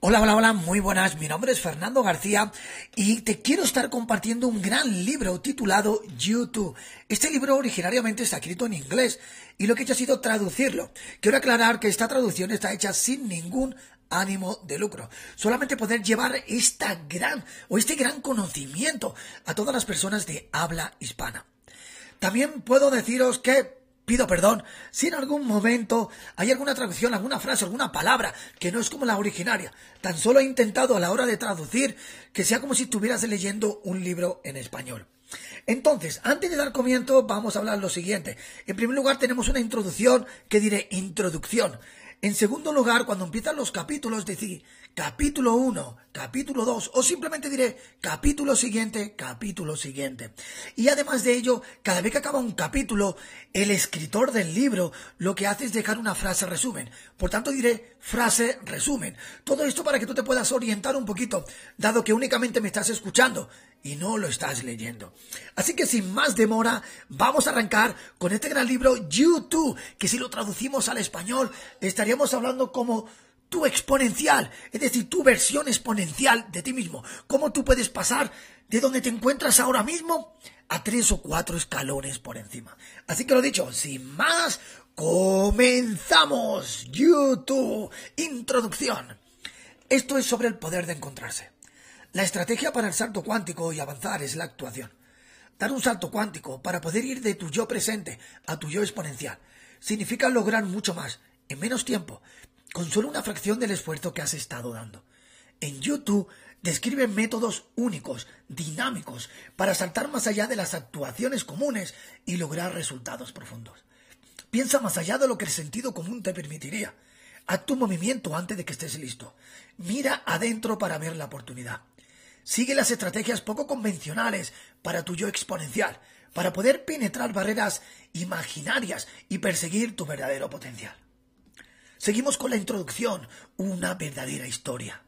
Hola, hola, hola, muy buenas. Mi nombre es Fernando García y te quiero estar compartiendo un gran libro titulado YouTube. Este libro originariamente está escrito en inglés y lo que he hecho ha sido traducirlo. Quiero aclarar que esta traducción está hecha sin ningún ánimo de lucro. Solamente poder llevar esta gran o este gran conocimiento a todas las personas de habla hispana. También puedo deciros que pido perdón si en algún momento hay alguna traducción, alguna frase, alguna palabra que no es como la originaria. Tan solo he intentado a la hora de traducir que sea como si estuvieras leyendo un libro en español. Entonces, antes de dar comienzo, vamos a hablar lo siguiente. En primer lugar, tenemos una introducción que diré introducción. En segundo lugar, cuando empiezan los capítulos, decir capítulo 1, capítulo 2 o simplemente diré capítulo siguiente, capítulo siguiente. Y además de ello, cada vez que acaba un capítulo, el escritor del libro lo que hace es dejar una frase resumen. Por tanto, diré frase resumen. Todo esto para que tú te puedas orientar un poquito, dado que únicamente me estás escuchando y no lo estás leyendo. Así que sin más demora, vamos a arrancar con este gran libro YouTube, que si lo traducimos al español, estaríamos hablando como tu exponencial, es decir, tu versión exponencial de ti mismo. ¿Cómo tú puedes pasar de donde te encuentras ahora mismo a tres o cuatro escalones por encima? Así que lo dicho, sin más, comenzamos. YouTube, introducción. Esto es sobre el poder de encontrarse. La estrategia para el salto cuántico y avanzar es la actuación. Dar un salto cuántico para poder ir de tu yo presente a tu yo exponencial significa lograr mucho más en menos tiempo, con solo una fracción del esfuerzo que has estado dando. En YouTube describen métodos únicos, dinámicos, para saltar más allá de las actuaciones comunes y lograr resultados profundos. Piensa más allá de lo que el sentido común te permitiría. Haz tu movimiento antes de que estés listo. Mira adentro para ver la oportunidad. Sigue las estrategias poco convencionales para tu yo exponencial, para poder penetrar barreras imaginarias y perseguir tu verdadero potencial. Seguimos con la introducción, una verdadera historia.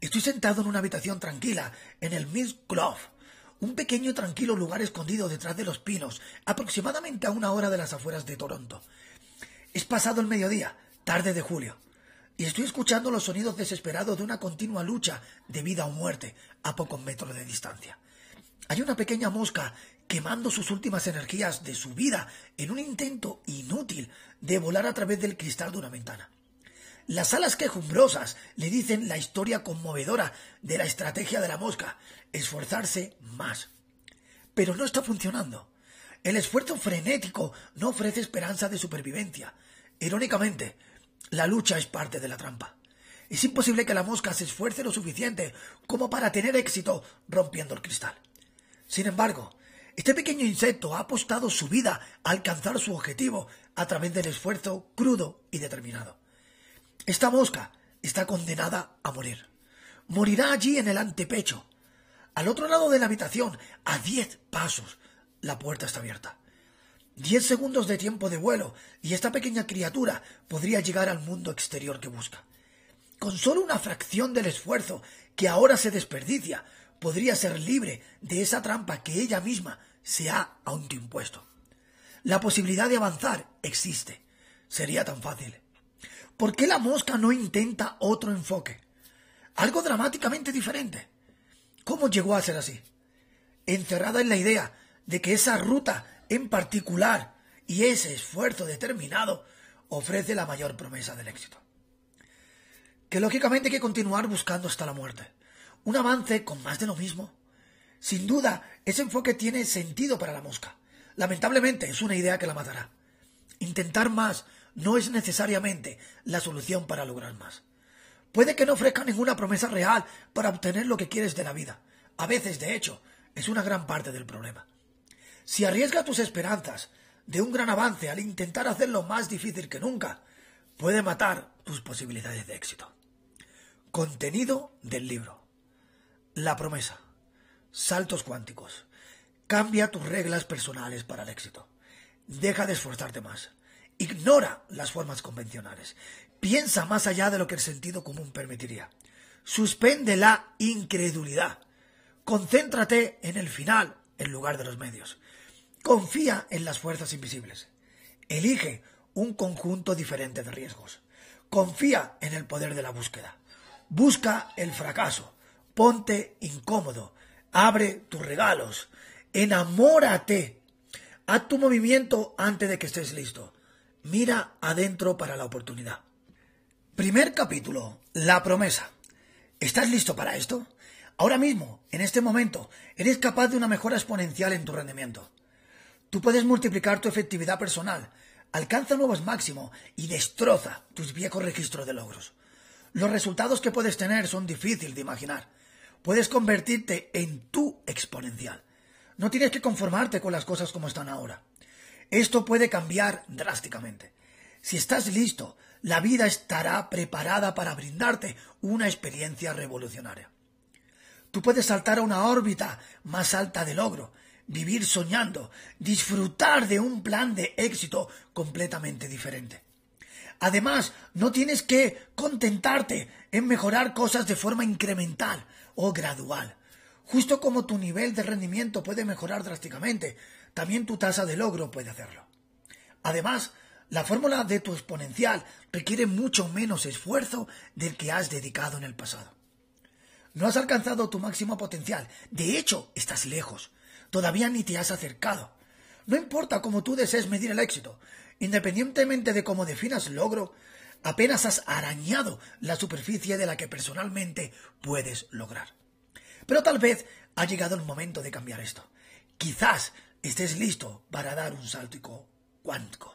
Estoy sentado en una habitación tranquila, en el Miss Glove, un pequeño tranquilo lugar escondido detrás de los pinos, aproximadamente a una hora de las afueras de Toronto. Es pasado el mediodía, tarde de julio, y estoy escuchando los sonidos desesperados de una continua lucha de vida o muerte a pocos metros de distancia. Hay una pequeña mosca quemando sus últimas energías de su vida en un intento inútil de volar a través del cristal de una ventana. Las alas quejumbrosas le dicen la historia conmovedora de la estrategia de la mosca, esforzarse más. Pero no está funcionando. El esfuerzo frenético no ofrece esperanza de supervivencia. Irónicamente, la lucha es parte de la trampa. Es imposible que la mosca se esfuerce lo suficiente como para tener éxito rompiendo el cristal. Sin embargo, este pequeño insecto ha apostado su vida a alcanzar su objetivo a través del esfuerzo crudo y determinado. Esta mosca está condenada a morir. Morirá allí en el antepecho. Al otro lado de la habitación, a diez pasos, la puerta está abierta. Diez segundos de tiempo de vuelo y esta pequeña criatura podría llegar al mundo exterior que busca. Con solo una fracción del esfuerzo que ahora se desperdicia, podría ser libre de esa trampa que ella misma se ha autoimpuesto. La posibilidad de avanzar existe. Sería tan fácil. ¿Por qué la mosca no intenta otro enfoque? Algo dramáticamente diferente. ¿Cómo llegó a ser así? Encerrada en la idea de que esa ruta en particular y ese esfuerzo determinado ofrece la mayor promesa del éxito. Que lógicamente hay que continuar buscando hasta la muerte un avance con más de lo mismo. Sin duda, ese enfoque tiene sentido para la mosca. Lamentablemente, es una idea que la matará. Intentar más no es necesariamente la solución para lograr más. Puede que no ofrezca ninguna promesa real para obtener lo que quieres de la vida. A veces, de hecho, es una gran parte del problema. Si arriesgas tus esperanzas de un gran avance al intentar hacerlo más difícil que nunca, puede matar tus posibilidades de éxito. Contenido del libro. La promesa. Saltos cuánticos. Cambia tus reglas personales para el éxito. Deja de esforzarte más. Ignora las formas convencionales. Piensa más allá de lo que el sentido común permitiría. Suspende la incredulidad. Concéntrate en el final en lugar de los medios. Confía en las fuerzas invisibles. Elige un conjunto diferente de riesgos. Confía en el poder de la búsqueda. Busca el fracaso. Ponte incómodo. Abre tus regalos. Enamórate. Haz tu movimiento antes de que estés listo. Mira adentro para la oportunidad. Primer capítulo. La promesa. ¿Estás listo para esto? Ahora mismo, en este momento, eres capaz de una mejora exponencial en tu rendimiento. Tú puedes multiplicar tu efectividad personal, alcanza nuevos máximos y destroza tus viejos registros de logros. Los resultados que puedes tener son difíciles de imaginar. Puedes convertirte en tu exponencial. No tienes que conformarte con las cosas como están ahora. Esto puede cambiar drásticamente. Si estás listo, la vida estará preparada para brindarte una experiencia revolucionaria. Tú puedes saltar a una órbita más alta de logro, vivir soñando, disfrutar de un plan de éxito completamente diferente. Además, no tienes que contentarte en mejorar cosas de forma incremental o gradual. Justo como tu nivel de rendimiento puede mejorar drásticamente, también tu tasa de logro puede hacerlo. Además, la fórmula de tu exponencial requiere mucho menos esfuerzo del que has dedicado en el pasado. No has alcanzado tu máximo potencial. De hecho, estás lejos. Todavía ni te has acercado. No importa cómo tú desees medir el éxito. Independientemente de cómo definas logro, apenas has arañado la superficie de la que personalmente puedes lograr. Pero tal vez ha llegado el momento de cambiar esto. Quizás estés listo para dar un salto cuántico.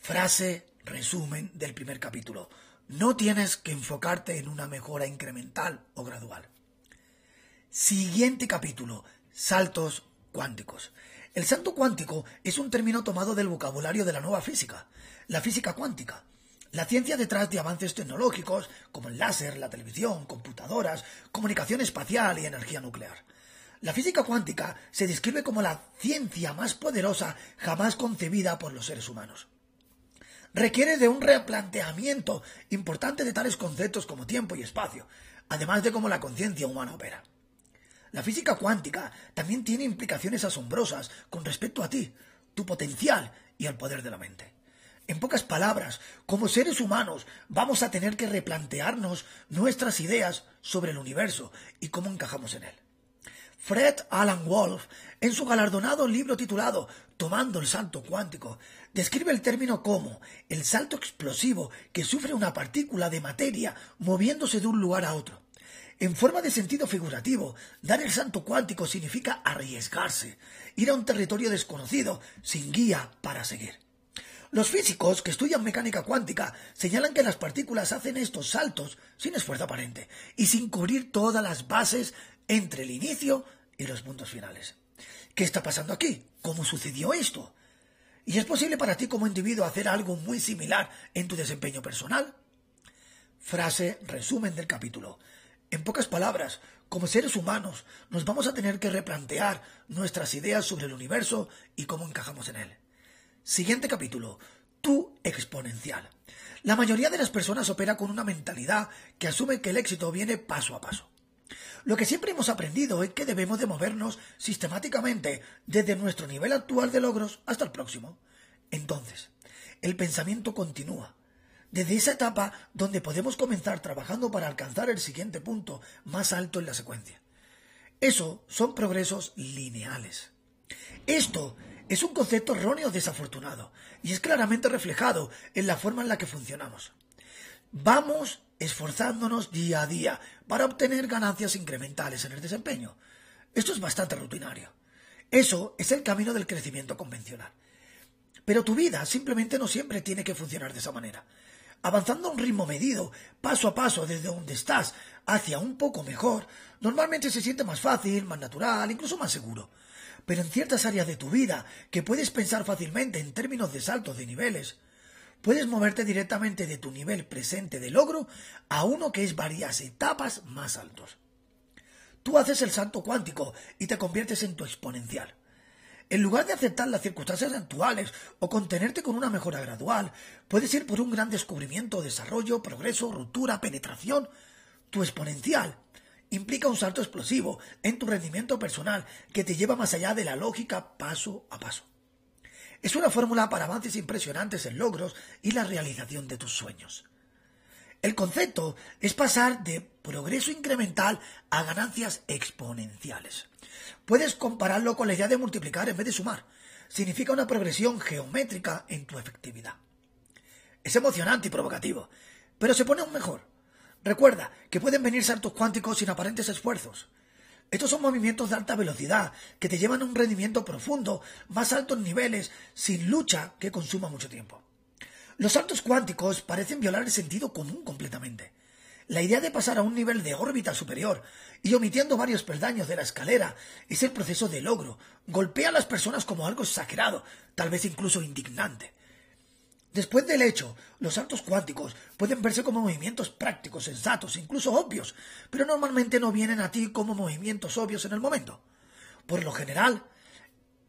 Frase resumen del primer capítulo. No tienes que enfocarte en una mejora incremental o gradual. Siguiente capítulo. Saltos cuánticos. El salto cuántico es un término tomado del vocabulario de la nueva física, la física cuántica. La ciencia detrás de avances tecnológicos como el láser, la televisión, computadoras, comunicación espacial y energía nuclear. La física cuántica se describe como la ciencia más poderosa jamás concebida por los seres humanos. Requiere de un replanteamiento importante de tales conceptos como tiempo y espacio, además de cómo la conciencia humana opera. La física cuántica también tiene implicaciones asombrosas con respecto a ti, tu potencial y al poder de la mente. En pocas palabras, como seres humanos vamos a tener que replantearnos nuestras ideas sobre el universo y cómo encajamos en él. Fred Alan Wolf, en su galardonado libro titulado Tomando el salto cuántico, describe el término como el salto explosivo que sufre una partícula de materia moviéndose de un lugar a otro. En forma de sentido figurativo, dar el salto cuántico significa arriesgarse, ir a un territorio desconocido, sin guía para seguir. Los físicos que estudian mecánica cuántica señalan que las partículas hacen estos saltos sin esfuerzo aparente y sin cubrir todas las bases entre el inicio y los puntos finales. ¿Qué está pasando aquí? ¿Cómo sucedió esto? ¿Y es posible para ti como individuo hacer algo muy similar en tu desempeño personal? Frase resumen del capítulo. En pocas palabras, como seres humanos, nos vamos a tener que replantear nuestras ideas sobre el universo y cómo encajamos en él. Siguiente capítulo. Tu exponencial. La mayoría de las personas opera con una mentalidad que asume que el éxito viene paso a paso. Lo que siempre hemos aprendido es que debemos de movernos sistemáticamente desde nuestro nivel actual de logros hasta el próximo. Entonces, el pensamiento continúa, desde esa etapa donde podemos comenzar trabajando para alcanzar el siguiente punto más alto en la secuencia. Eso son progresos lineales. Esto es un concepto erróneo desafortunado y es claramente reflejado en la forma en la que funcionamos. Vamos esforzándonos día a día para obtener ganancias incrementales en el desempeño. Esto es bastante rutinario. Eso es el camino del crecimiento convencional. Pero tu vida simplemente no siempre tiene que funcionar de esa manera avanzando a un ritmo medido, paso a paso desde donde estás hacia un poco mejor, normalmente se siente más fácil, más natural, incluso más seguro. Pero en ciertas áreas de tu vida, que puedes pensar fácilmente en términos de saltos de niveles, puedes moverte directamente de tu nivel presente de logro a uno que es varias etapas más altos. Tú haces el salto cuántico y te conviertes en tu exponencial. En lugar de aceptar las circunstancias actuales o contenerte con una mejora gradual, puedes ir por un gran descubrimiento, desarrollo, progreso, ruptura, penetración. Tu exponencial implica un salto explosivo en tu rendimiento personal que te lleva más allá de la lógica paso a paso. Es una fórmula para avances impresionantes en logros y la realización de tus sueños. El concepto es pasar de progreso incremental a ganancias exponenciales. Puedes compararlo con la idea de multiplicar en vez de sumar. Significa una progresión geométrica en tu efectividad. Es emocionante y provocativo, pero se pone aún mejor. Recuerda que pueden venir saltos cuánticos sin aparentes esfuerzos. Estos son movimientos de alta velocidad que te llevan a un rendimiento profundo, más altos niveles, sin lucha que consuma mucho tiempo. Los saltos cuánticos parecen violar el sentido común completamente. La idea de pasar a un nivel de órbita superior y omitiendo varios peldaños de la escalera es el proceso de logro. Golpea a las personas como algo exagerado, tal vez incluso indignante. Después del hecho, los saltos cuánticos pueden verse como movimientos prácticos, sensatos, incluso obvios, pero normalmente no vienen a ti como movimientos obvios en el momento. Por lo general,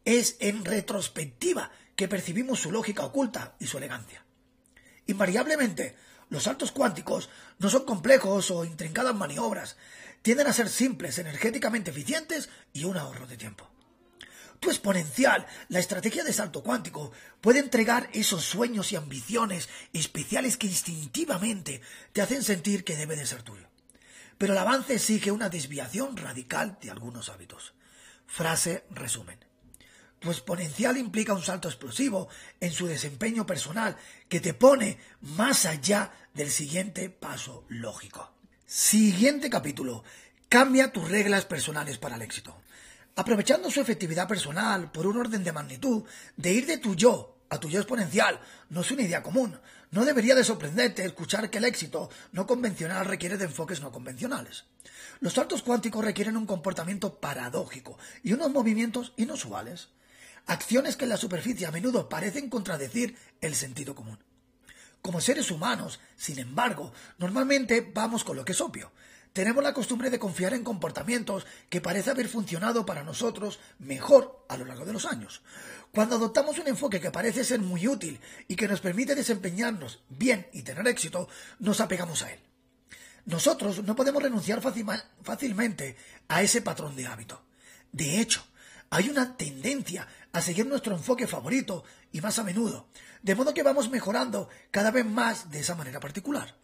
es en retrospectiva que percibimos su lógica oculta y su elegancia. Invariablemente, los saltos cuánticos no son complejos o intrincadas maniobras, tienden a ser simples, energéticamente eficientes y un ahorro de tiempo. Tu exponencial, la estrategia de salto cuántico, puede entregar esos sueños y ambiciones especiales que instintivamente te hacen sentir que debe de ser tuyo. Pero el avance exige una desviación radical de algunos hábitos. Frase resumen. Tu exponencial implica un salto explosivo en su desempeño personal que te pone más allá del siguiente paso lógico. Siguiente capítulo. Cambia tus reglas personales para el éxito. Aprovechando su efectividad personal por un orden de magnitud, de ir de tu yo a tu yo exponencial no es una idea común. No debería de sorprenderte escuchar que el éxito no convencional requiere de enfoques no convencionales. Los saltos cuánticos requieren un comportamiento paradójico y unos movimientos inusuales. Acciones que en la superficie a menudo parecen contradecir el sentido común. Como seres humanos, sin embargo, normalmente vamos con lo que es obvio. Tenemos la costumbre de confiar en comportamientos que parece haber funcionado para nosotros mejor a lo largo de los años. Cuando adoptamos un enfoque que parece ser muy útil y que nos permite desempeñarnos bien y tener éxito, nos apegamos a él. Nosotros no podemos renunciar fácilmente a ese patrón de hábito. De hecho, hay una tendencia a seguir nuestro enfoque favorito y más a menudo, de modo que vamos mejorando cada vez más de esa manera particular.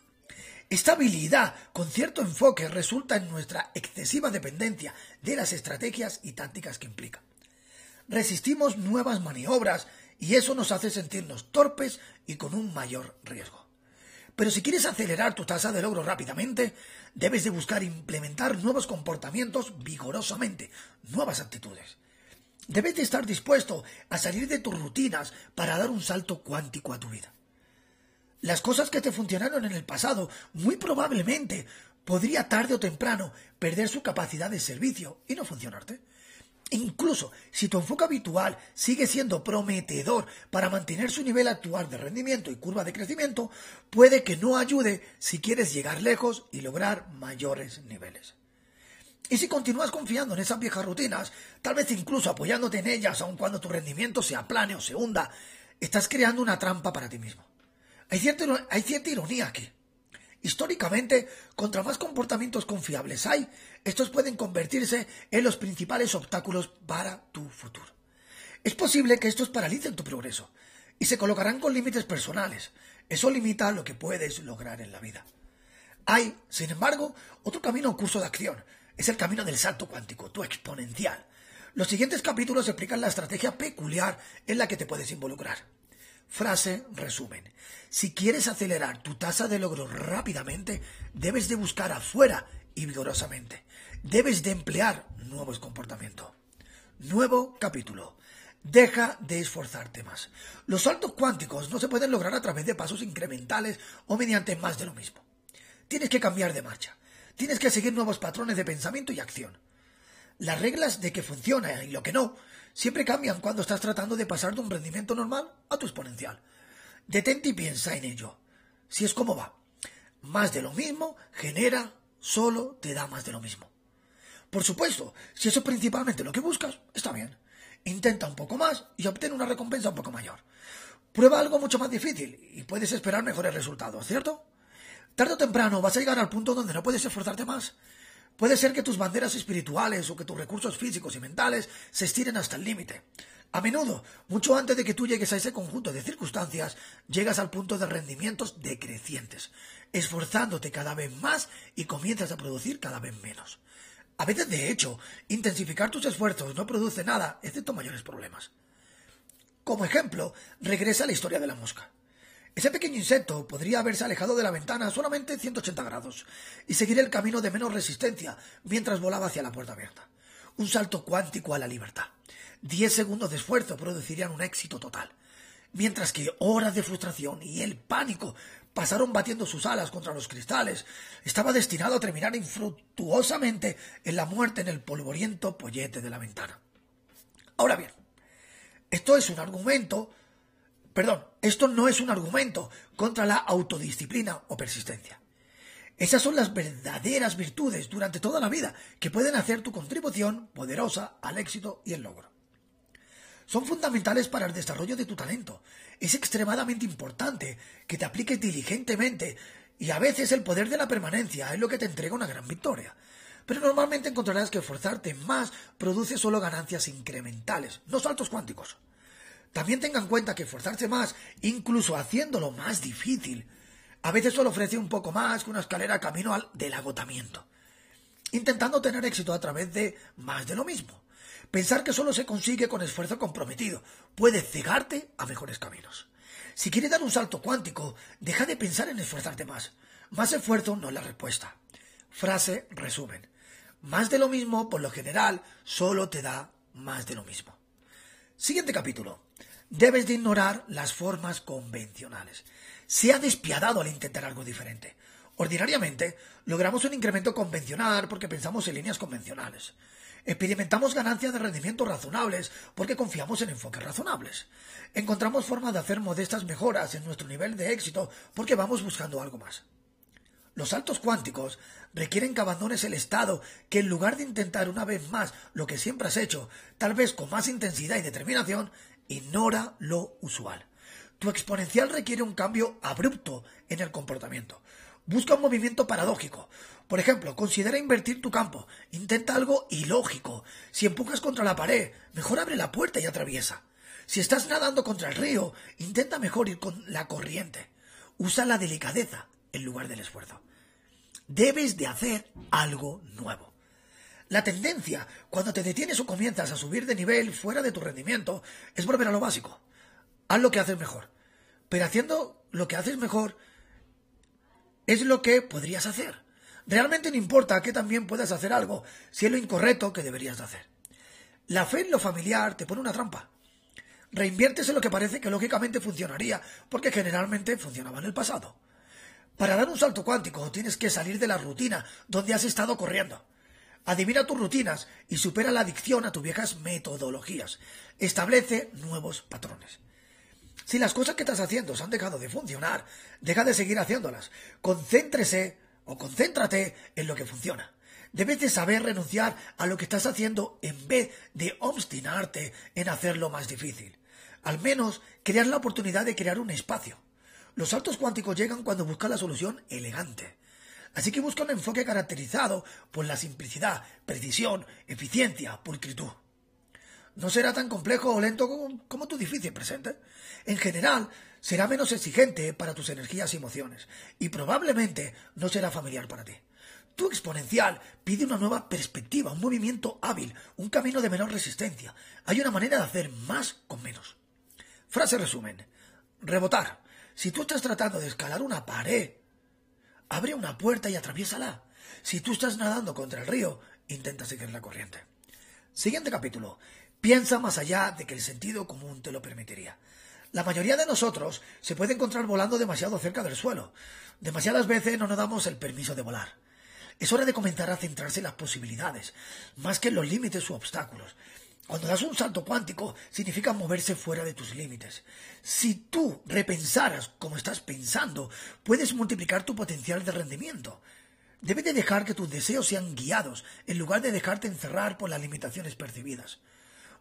Esta habilidad con cierto enfoque resulta en nuestra excesiva dependencia de las estrategias y tácticas que implica. Resistimos nuevas maniobras y eso nos hace sentirnos torpes y con un mayor riesgo. Pero si quieres acelerar tu tasa de logro rápidamente, debes de buscar implementar nuevos comportamientos vigorosamente, nuevas actitudes. Debes de estar dispuesto a salir de tus rutinas para dar un salto cuántico a tu vida. Las cosas que te funcionaron en el pasado muy probablemente podría tarde o temprano perder su capacidad de servicio y no funcionarte. E incluso si tu enfoque habitual sigue siendo prometedor para mantener su nivel actual de rendimiento y curva de crecimiento, puede que no ayude si quieres llegar lejos y lograr mayores niveles. Y si continúas confiando en esas viejas rutinas, tal vez incluso apoyándote en ellas aun cuando tu rendimiento se aplane o se hunda, estás creando una trampa para ti mismo. Hay cierta, ironía aquí. Históricamente, contra más comportamientos confiables hay, estos pueden convertirse en los principales obstáculos para tu futuro. Es posible que estos paralicen tu progreso y se colocarán con límites personales. Eso limita lo que puedes lograr en la vida. Hay, sin embargo, otro camino o curso de acción. Es el camino del salto cuántico, tu exponencial. Los siguientes capítulos explican la estrategia peculiar en la que te puedes involucrar. Frase resumen. Si quieres acelerar tu tasa de logro rápidamente, debes de buscar afuera y vigorosamente. Debes de emplear nuevos comportamientos. Nuevo capítulo. Deja de esforzarte más. Los saltos cuánticos no se pueden lograr a través de pasos incrementales o mediante más de lo mismo. Tienes que cambiar de marcha. Tienes que seguir nuevos patrones de pensamiento y acción. Las reglas de que funciona y lo que no siempre cambian cuando estás tratando de pasar de un rendimiento normal a tu exponencial. Detente y piensa en ello. Si es como va. Más de lo mismo genera, solo te da más de lo mismo. Por supuesto, si eso es principalmente lo que buscas, está bien. Intenta un poco más y obtén una recompensa un poco mayor. Prueba algo mucho más difícil y puedes esperar mejores resultados, ¿cierto? Tarde o temprano vas a llegar al punto donde no puedes esforzarte más. Puede ser que tus banderas espirituales o que tus recursos físicos y mentales se estiren hasta el límite. A menudo, mucho antes de que tú llegues a ese conjunto de circunstancias, llegas al punto de rendimientos decrecientes. esforzándote cada vez más y comienzas a producir cada vez menos. A veces, de hecho, intensificar tus esfuerzos no produce nada, excepto mayores problemas. Como ejemplo, regresa a la historia de la mosca. Ese pequeño insecto podría haberse alejado de la ventana solamente 180 grados y seguir el camino de menos resistencia mientras volaba hacia la puerta abierta. Un salto cuántico a la libertad. Diez segundos de esfuerzo producirían un éxito total. Mientras que horas de frustración y el pánico pasaron batiendo sus alas contra los cristales, estaba destinado a terminar infructuosamente en la muerte en el polvoriento pollete de la ventana. Ahora bien, esto es un argumento Perdón, esto no es un argumento contra la autodisciplina o persistencia. Esas son las verdaderas virtudes durante toda la vida que pueden hacer tu contribución poderosa al éxito y el logro. Son fundamentales para el desarrollo de tu talento. Es extremadamente importante que te apliques diligentemente y a veces el poder de la permanencia es lo que te entrega una gran victoria. Pero normalmente encontrarás que esforzarte más produce solo ganancias incrementales, no saltos cuánticos. También tenga en cuenta que esforzarse más, incluso haciéndolo más difícil, a veces solo ofrece un poco más que una escalera camino al del agotamiento. Intentando tener éxito a través de más de lo mismo. Pensar que solo se consigue con esfuerzo comprometido puede cegarte a mejores caminos. Si quieres dar un salto cuántico, deja de pensar en esforzarte más. Más esfuerzo no es la respuesta. Frase resumen. Más de lo mismo, por lo general, solo te da más de lo mismo. Siguiente capítulo. Debes de ignorar las formas convencionales. Se ha despiadado al intentar algo diferente. Ordinariamente, logramos un incremento convencional porque pensamos en líneas convencionales. Experimentamos ganancias de rendimiento razonables porque confiamos en enfoques razonables. Encontramos formas de hacer modestas mejoras en nuestro nivel de éxito porque vamos buscando algo más. Los saltos cuánticos requieren que abandones el estado que en lugar de intentar una vez más lo que siempre has hecho, tal vez con más intensidad y determinación, ignora lo usual. Tu exponencial requiere un cambio abrupto en el comportamiento. Busca un movimiento paradójico. Por ejemplo, considera invertir tu campo. Intenta algo ilógico. Si empujas contra la pared, mejor abre la puerta y atraviesa. Si estás nadando contra el río, intenta mejor ir con la corriente. Usa la delicadeza en lugar del esfuerzo. Debes de hacer algo nuevo. La tendencia, cuando te detienes o comienzas a subir de nivel fuera de tu rendimiento, es volver a lo básico. Haz lo que haces mejor. Pero haciendo lo que haces mejor es lo que podrías hacer. Realmente no importa que también puedas hacer algo si es lo incorrecto que deberías hacer. La fe en lo familiar te pone una trampa. Reinviertes en lo que parece que lógicamente funcionaría, porque generalmente funcionaba en el pasado. Para dar un salto cuántico tienes que salir de la rutina donde has estado corriendo. Adivina tus rutinas y supera la adicción a tus viejas metodologías. Establece nuevos patrones. Si las cosas que estás haciendo se han dejado de funcionar, deja de seguir haciéndolas. Concéntrese o concéntrate en lo que funciona. Debes de saber renunciar a lo que estás haciendo en vez de obstinarte en hacerlo más difícil. Al menos crear la oportunidad de crear un espacio. Los saltos cuánticos llegan cuando buscas la solución elegante. Así que busca un enfoque caracterizado por la simplicidad, precisión, eficiencia, pulcritud. No será tan complejo o lento como, tu difícil presente. En general, será menos exigente para tus energías y emociones, y probablemente no será familiar para ti. Tu exponencial pide una nueva perspectiva, un movimiento hábil, un camino de menor resistencia. Hay una manera de hacer más con menos. Frase resumen. Rebotar. Si tú estás tratando de escalar una pared, abre una puerta y atraviésala. Si tú estás nadando contra el río, intenta seguir la corriente. Siguiente capítulo. Piensa más allá de que el sentido común te lo permitiría. La mayoría de nosotros se puede encontrar volando demasiado cerca del suelo. Demasiadas veces no nos damos el permiso de volar. Es hora de comenzar a centrarse en las posibilidades, más que en los límites u obstáculos. Cuando das un salto cuántico, significa moverse fuera de tus límites. Si tú repensaras como estás pensando, puedes multiplicar tu potencial de rendimiento. Debes de dejar que tus deseos sean guiados, en lugar de dejarte encerrar por las limitaciones percibidas.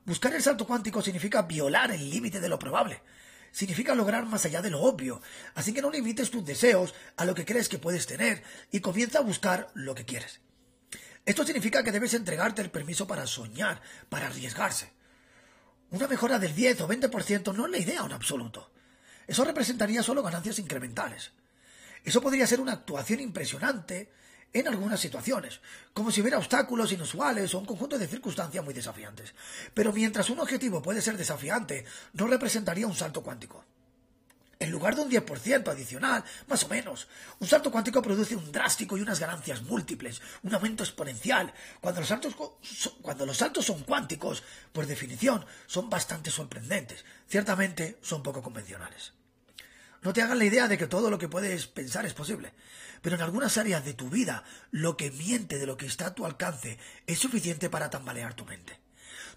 Buscar el salto cuántico significa violar el límite de lo probable. Significa lograr más allá de lo obvio. Así que no limites tus deseos a lo que crees que puedes tener y comienza a buscar lo que quieres. Esto significa que debes entregarte el permiso para soñar, para arriesgarse. Una mejora del 10 o 20% no es la idea en absoluto. Eso representaría solo ganancias incrementales. Eso podría ser una actuación impresionante en algunas situaciones, como si hubiera obstáculos inusuales o un conjunto de circunstancias muy desafiantes. Pero mientras un objetivo puede ser desafiante, no representaría un salto cuántico. En lugar de un 10% adicional, más o menos, un salto cuántico produce un drástico y unas ganancias múltiples, un aumento exponencial. Cuando los saltos, cuando los saltos son cuánticos, por definición, son bastante sorprendentes. Ciertamente son poco convencionales. No te hagas la idea de que todo lo que puedes pensar es posible, pero en algunas áreas de tu vida lo que miente de lo que está a tu alcance es suficiente para tambalear tu mente.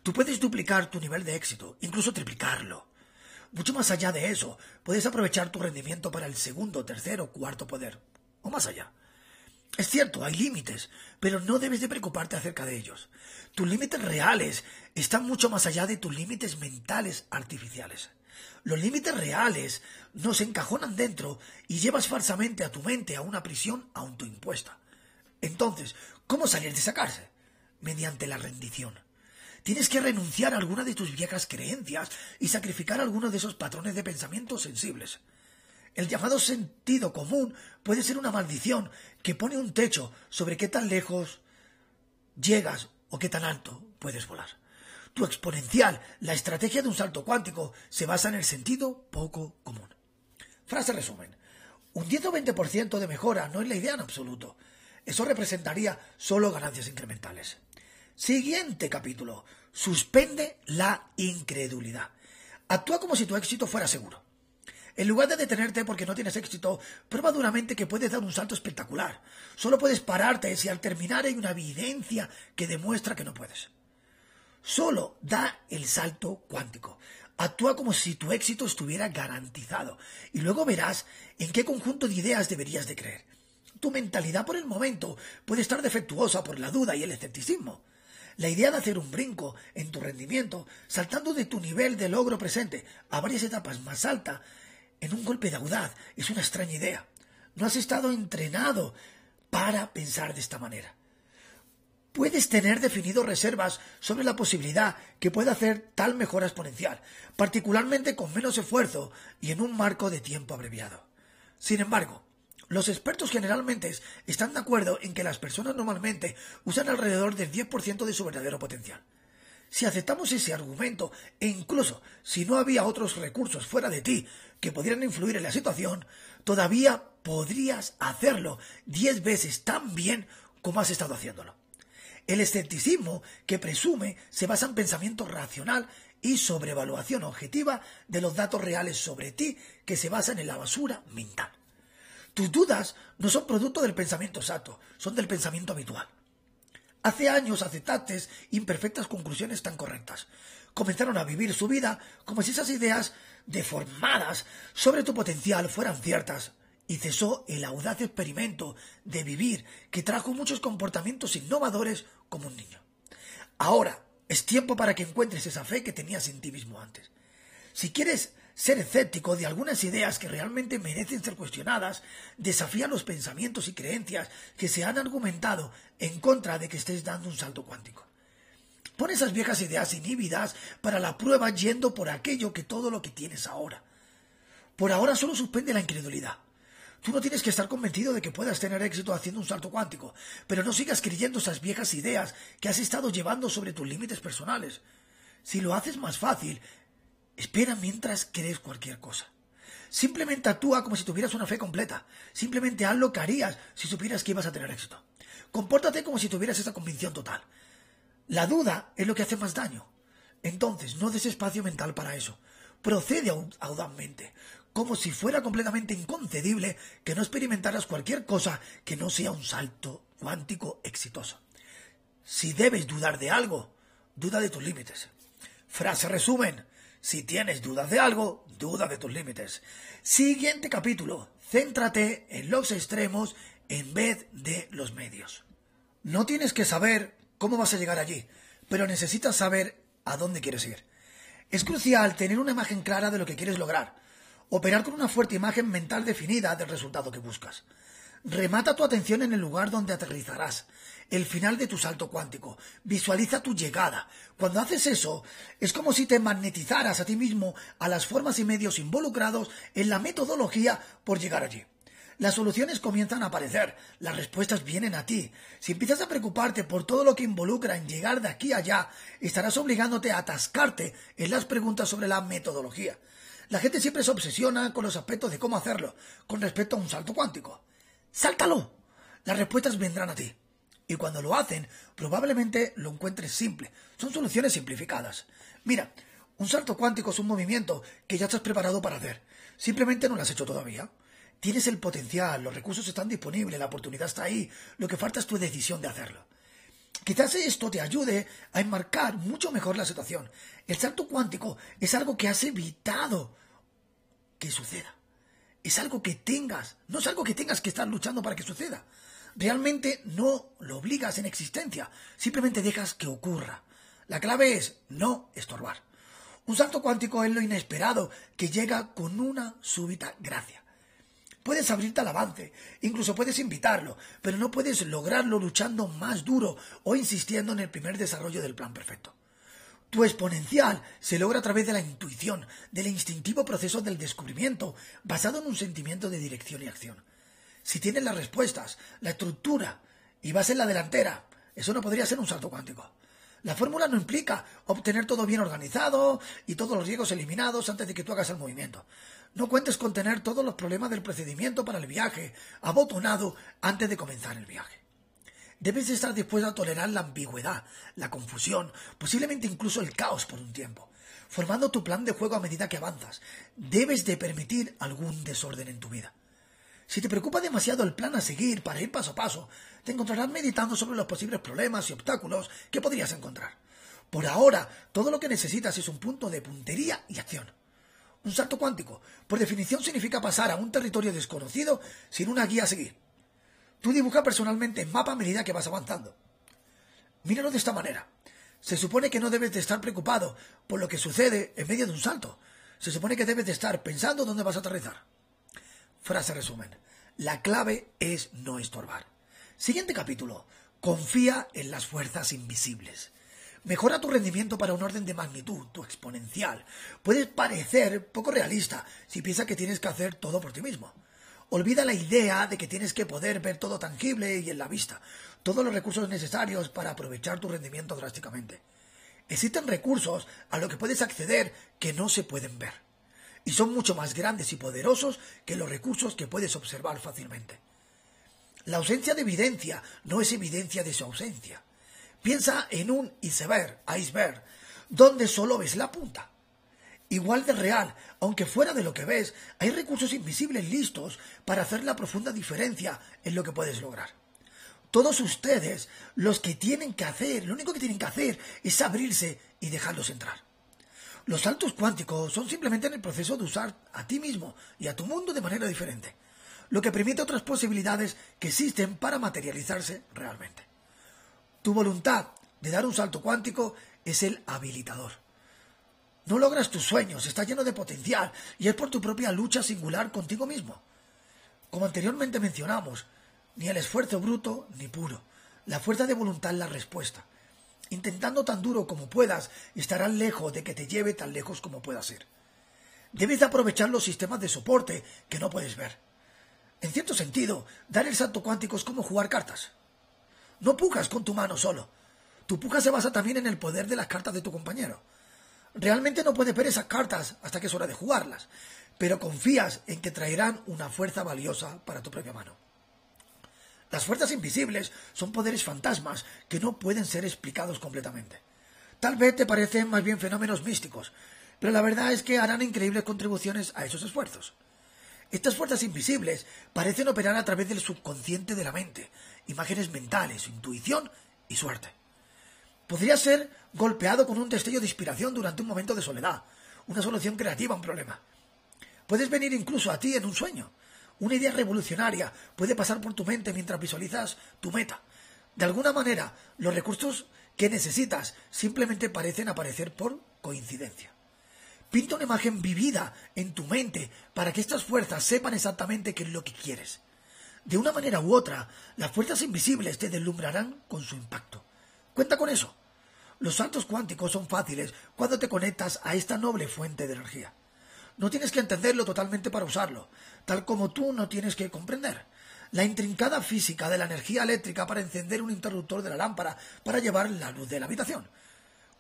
Tú puedes duplicar tu nivel de éxito, incluso triplicarlo. Mucho más allá de eso, puedes aprovechar tu rendimiento para el segundo, tercero, cuarto poder, o más allá. Es cierto, hay límites, pero no debes de preocuparte acerca de ellos. Tus límites reales están mucho más allá de tus límites mentales artificiales. Los límites reales no se encajonan dentro y llevas falsamente a tu mente a una prisión autoimpuesta. Entonces, ¿cómo salir de esa cárcel? Mediante la rendición. Tienes que renunciar a alguna de tus viejas creencias y sacrificar algunos de esos patrones de pensamiento sensibles. El llamado sentido común puede ser una maldición que pone un techo sobre qué tan lejos llegas o qué tan alto puedes volar tu exponencial, la estrategia de un salto cuántico, se basa en el sentido poco común. Frase resumen. Un 10 o 20% de mejora no es la idea en absoluto. Eso representaría solo ganancias incrementales. Siguiente capítulo. Suspende la incredulidad. Actúa como si tu éxito fuera seguro. En lugar de detenerte porque no tienes éxito, prueba duramente que puedes dar un salto espectacular. Solo puedes pararte si al terminar hay una evidencia que demuestra que no puedes. Solo da el salto cuántico. Actúa como si tu éxito estuviera garantizado y luego verás en qué conjunto de ideas deberías de creer. Tu mentalidad por el momento puede estar defectuosa por la duda y el escepticismo. La idea de hacer un brinco en tu rendimiento, saltando de tu nivel de logro presente a varias etapas más altas, en un golpe de audaz, es una extraña idea. No has estado entrenado para pensar de esta manera puedes tener definido reservas sobre la posibilidad que pueda hacer tal mejora exponencial, particularmente con menos esfuerzo y en un marco de tiempo abreviado. Sin embargo, los expertos generalmente están de acuerdo en que las personas normalmente usan alrededor del 10% de su verdadero potencial. Si aceptamos ese argumento, e incluso si no había otros recursos fuera de ti que pudieran influir en la situación, todavía podrías hacerlo 10 veces tan bien como has estado haciéndolo. El escepticismo que presume se basa en pensamiento racional y sobrevaluación objetiva de los datos reales sobre ti que se basan en la basura mental. Tus dudas no son producto del pensamiento exacto, son del pensamiento habitual. Hace años aceptaste imperfectas conclusiones tan correctas. Comenzaron a vivir su vida como si esas ideas deformadas sobre tu potencial fueran ciertas y cesó el audaz experimento de vivir que trajo muchos comportamientos innovadores como un niño. Ahora es tiempo para que encuentres esa fe que tenías en ti mismo antes. Si quieres ser escéptico de algunas ideas que realmente merecen ser cuestionadas, desafía los pensamientos y creencias que se han argumentado en contra de que estés dando un salto cuántico. Pon esas viejas ideas inhibidas para la prueba yendo por aquello que todo lo que tienes ahora. Por ahora solo suspende la incredulidad. Tú no tienes que estar convencido de que puedas tener éxito haciendo un salto cuántico, pero no sigas creyendo esas viejas ideas que has estado llevando sobre tus límites personales. Si lo haces más fácil, espera mientras crees cualquier cosa. Simplemente actúa como si tuvieras una fe completa. Simplemente haz lo que harías si supieras que ibas a tener éxito. Compórtate como si tuvieras esa convicción total. La duda es lo que hace más daño. Entonces, no des espacio mental para eso. Procede audazmente como si fuera completamente inconcebible que no experimentaras cualquier cosa que no sea un salto cuántico exitoso. Si debes dudar de algo, duda de tus límites. Frase resumen. Si tienes dudas de algo, duda de tus límites. Siguiente capítulo. Céntrate en los extremos en vez de los medios. No tienes que saber cómo vas a llegar allí, pero necesitas saber a dónde quieres ir. Es crucial tener una imagen clara de lo que quieres lograr Operar con una fuerte imagen mental definida del resultado que buscas. Remata tu atención en el lugar donde aterrizarás, el final de tu salto cuántico. Visualiza tu llegada. Cuando haces eso, es como si te magnetizaras a ti mismo a las formas y medios involucrados en la metodología por llegar allí. Las soluciones comienzan a aparecer, las respuestas vienen a ti. Si empiezas a preocuparte por todo lo que involucra en llegar de aquí a allá, estarás obligándote a atascarte en las preguntas sobre la metodología. La gente siempre se obsesiona con los aspectos de cómo hacerlo, con respecto a un salto cuántico. ¡Sáltalo! Las respuestas vendrán a ti. Y cuando lo hacen, probablemente lo encuentres simple. Son soluciones simplificadas. Mira, un salto cuántico es un movimiento que ya estás preparado para hacer. Simplemente no lo has hecho todavía. Tienes el potencial, los recursos están disponibles, la oportunidad está ahí. Lo que falta es tu decisión de hacerlo. Quizás esto te ayude a enmarcar mucho mejor la situación. El salto cuántico es algo que has evitado que suceda. Es algo que tengas, no es algo que tengas que estar luchando para que suceda. Realmente no lo obligas en existencia, simplemente dejas que ocurra. La clave es no estorbar. Un salto cuántico es lo inesperado que llega con una súbita gracia. Puedes abrirte al avance, incluso puedes invitarlo, pero no puedes lograrlo luchando más duro o insistiendo en el primer desarrollo del plan perfecto. Tu exponencial se logra a través de la intuición, del instintivo proceso del descubrimiento, basado en un sentimiento de dirección y acción. Si tienes las respuestas, la estructura y vas en la delantera, eso no podría ser un salto cuántico. La fórmula no implica obtener todo bien organizado y todos los riesgos eliminados antes de que tú hagas el movimiento. No cuentes con tener todos los problemas del procedimiento para el viaje abotonado antes de comenzar el viaje. Debes estar dispuesto a tolerar la ambigüedad, la confusión, posiblemente incluso el caos por un tiempo, formando tu plan de juego a medida que avanzas. Debes de permitir algún desorden en tu vida. Si te preocupa demasiado el plan a seguir para ir paso a paso, te encontrarás meditando sobre los posibles problemas y obstáculos que podrías encontrar. Por ahora, todo lo que necesitas es un punto de puntería y acción. Un salto cuántico, por definición, significa pasar a un territorio desconocido sin una guía a seguir. Tú dibujas personalmente el mapa a medida que vas avanzando. Míralo de esta manera. Se supone que no debes de estar preocupado por lo que sucede en medio de un salto. Se supone que debes de estar pensando dónde vas a aterrizar. Frase resumen. La clave es no estorbar. Siguiente capítulo. Confía en las fuerzas invisibles. Mejora tu rendimiento para un orden de magnitud, tu exponencial. Puedes parecer poco realista si piensas que tienes que hacer todo por ti mismo. Olvida la idea de que tienes que poder ver todo tangible y en la vista, todos los recursos necesarios para aprovechar tu rendimiento drásticamente. Existen recursos a los que puedes acceder que no se pueden ver y son mucho más grandes y poderosos que los recursos que puedes observar fácilmente. La ausencia de evidencia no es evidencia de su ausencia. Piensa en un iceberg, iceberg, donde solo ves la punta. Igual de real, aunque fuera de lo que ves, hay recursos invisibles listos para hacer la profunda diferencia en lo que puedes lograr. Todos ustedes, los que tienen que hacer, lo único que tienen que hacer es abrirse y dejarlos entrar. Los saltos cuánticos son simplemente en el proceso de usar a ti mismo y a tu mundo de manera diferente, lo que permite otras posibilidades que existen para materializarse realmente. Tu voluntad de dar un salto cuántico es el habilitador. No logras tus sueños, estás lleno de potencial y es por tu propia lucha singular contigo mismo. Como anteriormente mencionamos, ni el esfuerzo bruto ni puro. La fuerza de voluntad es la respuesta intentando tan duro como puedas, estarás lejos de que te lleve tan lejos como pueda ser. Debes aprovechar los sistemas de soporte que no puedes ver. En cierto sentido, dar el salto cuántico es como jugar cartas. No pujas con tu mano solo. Tu puja se basa también en el poder de las cartas de tu compañero. Realmente no puedes ver esas cartas hasta que es hora de jugarlas, pero confías en que traerán una fuerza valiosa para tu propia mano. Las fuerzas invisibles son poderes fantasmas que no pueden ser explicados completamente. Tal vez te parecen más bien fenómenos místicos, pero la verdad es que harán increíbles contribuciones a esos esfuerzos. Estas fuerzas invisibles parecen operar a través del subconsciente de la mente, imágenes mentales, intuición y suerte. Podría ser golpeado con un destello de inspiración durante un momento de soledad, una solución creativa a un problema. Puedes venir incluso a ti en un sueño, una idea revolucionaria puede pasar por tu mente mientras visualizas tu meta. De alguna manera, los recursos que necesitas simplemente parecen aparecer por coincidencia. Pinta una imagen vivida en tu mente para que estas fuerzas sepan exactamente qué es lo que quieres. De una manera u otra, las fuerzas invisibles te deslumbrarán con su impacto. Cuenta con eso. Los saltos cuánticos son fáciles cuando te conectas a esta noble fuente de energía. No tienes que entenderlo totalmente para usarlo, tal como tú no tienes que comprender la intrincada física de la energía eléctrica para encender un interruptor de la lámpara para llevar la luz de la habitación.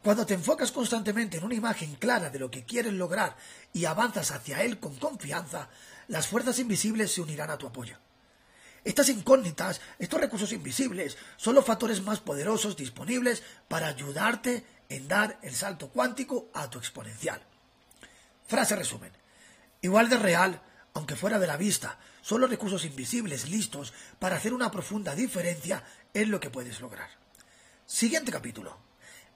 Cuando te enfocas constantemente en una imagen clara de lo que quieres lograr y avanzas hacia él con confianza, las fuerzas invisibles se unirán a tu apoyo. Estas incógnitas, estos recursos invisibles, son los factores más poderosos disponibles para ayudarte en dar el salto cuántico a tu exponencial. Frase resumen. Igual de real, aunque fuera de la vista, son los recursos invisibles listos para hacer una profunda diferencia en lo que puedes lograr. Siguiente capítulo.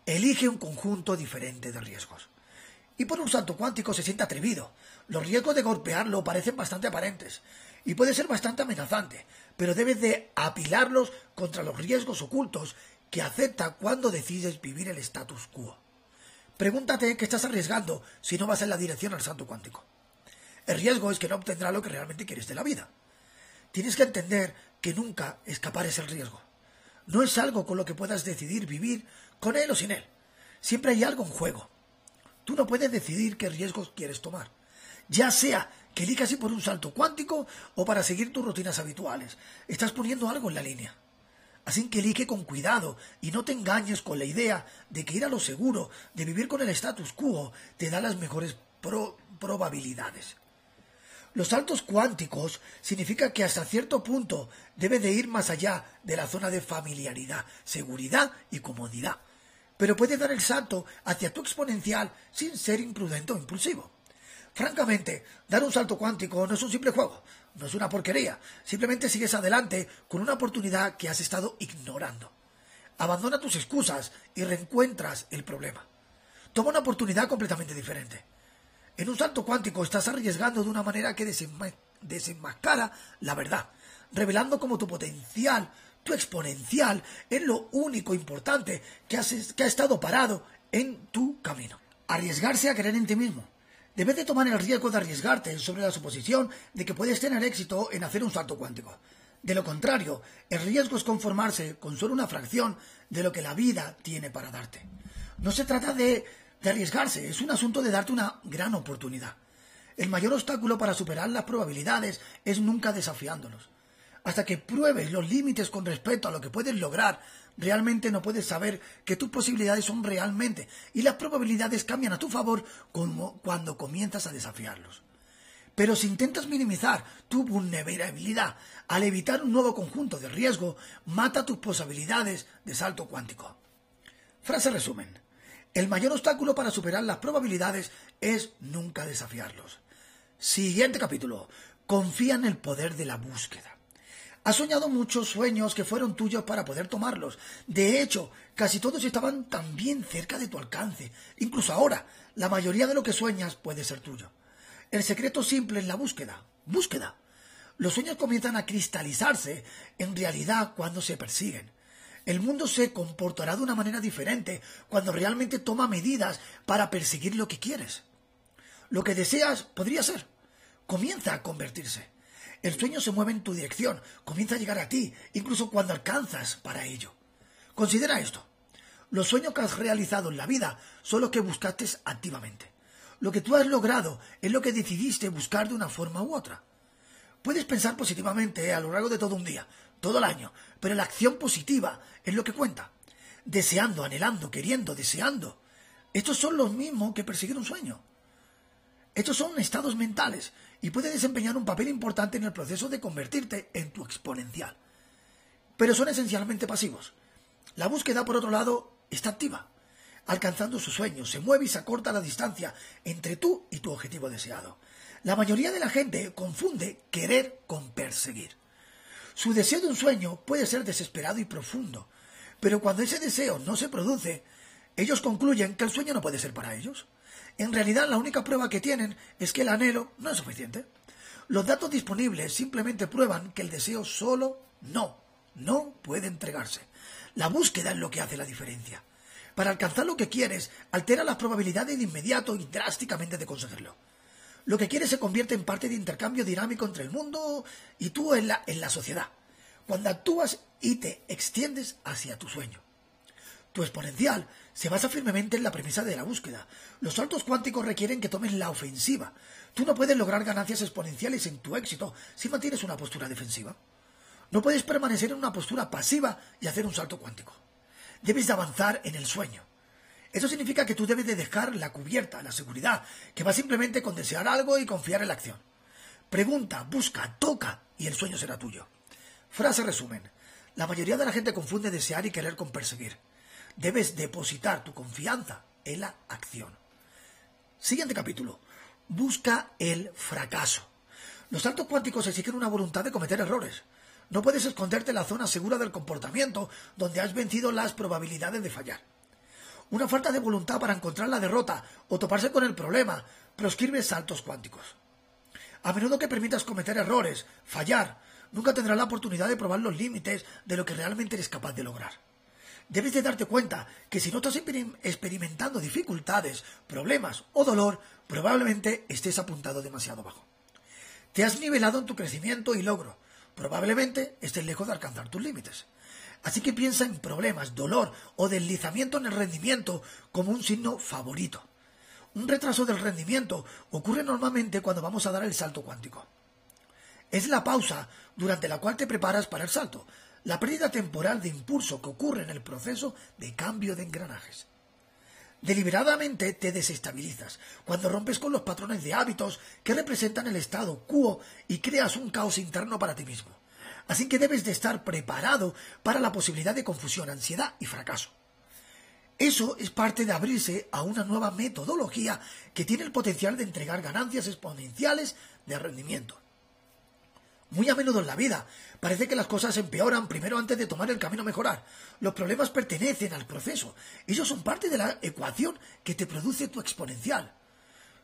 Elige un conjunto diferente de riesgos. Y por un salto cuántico se siente atrevido. Los riesgos de golpearlo parecen bastante aparentes y puede ser bastante amenazante, pero debes de apilarlos contra los riesgos ocultos que acepta cuando decides vivir el status quo. Pregúntate qué estás arriesgando si no vas en la dirección al salto cuántico. El riesgo es que no obtendrás lo que realmente quieres de la vida. Tienes que entender que nunca escapar es el riesgo. No es algo con lo que puedas decidir vivir con él o sin él. Siempre hay algo en juego. Tú no puedes decidir qué riesgos quieres tomar. Ya sea que elijas ir por un salto cuántico o para seguir tus rutinas habituales. Estás poniendo algo en la línea. Así que elige con cuidado y no te engañes con la idea de que ir a lo seguro, de vivir con el status quo, te da las mejores probabilidades. Los saltos cuánticos significa que hasta cierto punto debe de ir más allá de la zona de familiaridad, seguridad y comodidad. Pero puede dar el salto hacia tu exponencial sin ser imprudente o impulsivo. Francamente, dar un salto cuántico no es un simple juego, no es una porquería, simplemente sigues adelante con una oportunidad que has estado ignorando. Abandona tus excusas y reencuentras el problema. Toma una oportunidad completamente diferente. En un salto cuántico estás arriesgando de una manera que desenmascara la verdad, revelando como tu potencial, tu exponencial, es lo único importante que, que ha estado parado en tu camino. Arriesgarse a creer en ti mismo. Debes de tomar el riesgo de arriesgarte sobre la suposición de que puedes tener éxito en hacer un salto cuántico. De lo contrario, el riesgo es conformarse con solo una fracción de lo que la vida tiene para darte. No se trata de de arriesgarse, es un asunto de darte una gran oportunidad. El mayor obstáculo para superar las probabilidades es nunca desafiándolos. Hasta que pruebes los límites con respecto a lo que puedes lograr, realmente no puedes saber que tus posibilidades son realmente y las probabilidades cambian a tu favor cuando comienzas a desafiarlos. Pero si intentas minimizar tu vulnerabilidad al evitar un nuevo conjunto de riesgo, mata tus posibilidades de salto cuántico. Frase resumen. El mayor obstáculo para superar las probabilidades es nunca desafiarlos. Siguiente capítulo. Confía en el poder de la búsqueda. Has soñado muchos sueños que fueron tuyos para poder tomarlos. De hecho, casi todos estaban también cerca de tu alcance. Incluso ahora, la mayoría de lo que sueñas puede ser tuyo. El secreto simple es la búsqueda. Búsqueda. Los sueños comienzan a cristalizarse en realidad cuando se persiguen. El mundo se comportará de una manera diferente cuando realmente toma medidas para perseguir lo que quieres. Lo que deseas podría ser. Comienza a convertirse. El sueño se mueve en tu dirección, comienza a llegar a ti, incluso cuando alcanzas para ello. Considera esto. Los sueños que has realizado en la vida son los que buscaste activamente. Lo que tú has logrado es lo que decidiste buscar de una forma u otra. Puedes pensar positivamente a lo largo de todo un día, todo el año, pero la acción positiva es lo que cuenta. Deseando, anhelando, queriendo, deseando. Estos son los mismos que persiguen un sueño. Estos son estados mentales y pueden desempeñar un papel importante en el proceso de convertirte en tu exponencial. Pero son esencialmente pasivos. La búsqueda, por otro lado, está activa. Alcanzando sus sueños, se mueve y se acorta la distancia entre tú y tu objetivo deseado. La mayoría de la gente confunde querer con perseguir. Su deseo de un sueño puede ser desesperado y profundo, pero cuando ese deseo no se produce, ellos concluyen que el sueño no puede ser para ellos. En realidad, la única prueba que tienen es que el anhelo no es suficiente. Los datos disponibles simplemente prueban que el deseo solo no, no puede entregarse. La búsqueda es lo que hace la diferencia. Para alcanzar lo que quieres, altera las probabilidades de inmediato y drásticamente de conseguirlo. Lo que quieres se convierte en parte de intercambio dinámico entre el mundo y tú en la, en la sociedad. Cuando actúas y te extiendes hacia tu sueño. Tu exponencial se basa firmemente en la premisa de la búsqueda. Los saltos cuánticos requieren que tomes la ofensiva. Tú no puedes lograr ganancias exponenciales en tu éxito si mantienes una postura defensiva. No puedes permanecer en una postura pasiva y hacer un salto cuántico. Debes de avanzar en el sueño. Eso significa que tú debes de dejar la cubierta, la seguridad, que va simplemente con desear algo y confiar en la acción. Pregunta, busca, toca y el sueño será tuyo. Frase resumen. La mayoría de la gente confunde desear y querer con perseguir. Debes depositar tu confianza en la acción. Siguiente capítulo. Busca el fracaso. Los saltos cuánticos exigen una voluntad de cometer errores. No puedes esconderte en la zona segura del comportamiento donde has vencido las probabilidades de fallar. Una falta de voluntad para encontrar la derrota o toparse con el problema proscribe saltos cuánticos. A menudo que permitas cometer errores, fallar, nunca tendrás la oportunidad de probar los límites de lo que realmente eres capaz de lograr. Debes de darte cuenta que si no estás experimentando dificultades, problemas o dolor, probablemente estés apuntado demasiado bajo. Te has nivelado en tu crecimiento y logro, probablemente estés lejos de alcanzar tus límites. Así que piensa en problemas, dolor o deslizamiento en el rendimiento como un signo favorito. Un retraso del rendimiento ocurre normalmente cuando vamos a dar el salto cuántico. Es la pausa durante la cual te preparas para el salto, la pérdida temporal de impulso que ocurre en el proceso de cambio de engranajes. Deliberadamente te desestabilizas cuando rompes con los patrones de hábitos que representan el estado quo y creas un caos interno para ti mismo. Así que debes de estar preparado para la posibilidad de confusión, ansiedad y fracaso. Eso es parte de abrirse a una nueva metodología que tiene el potencial de entregar ganancias exponenciales de rendimiento. Muy a menudo en la vida parece que las cosas empeoran primero antes de tomar el camino a mejorar. Los problemas pertenecen al proceso. Ellos son parte de la ecuación que te produce tu exponencial.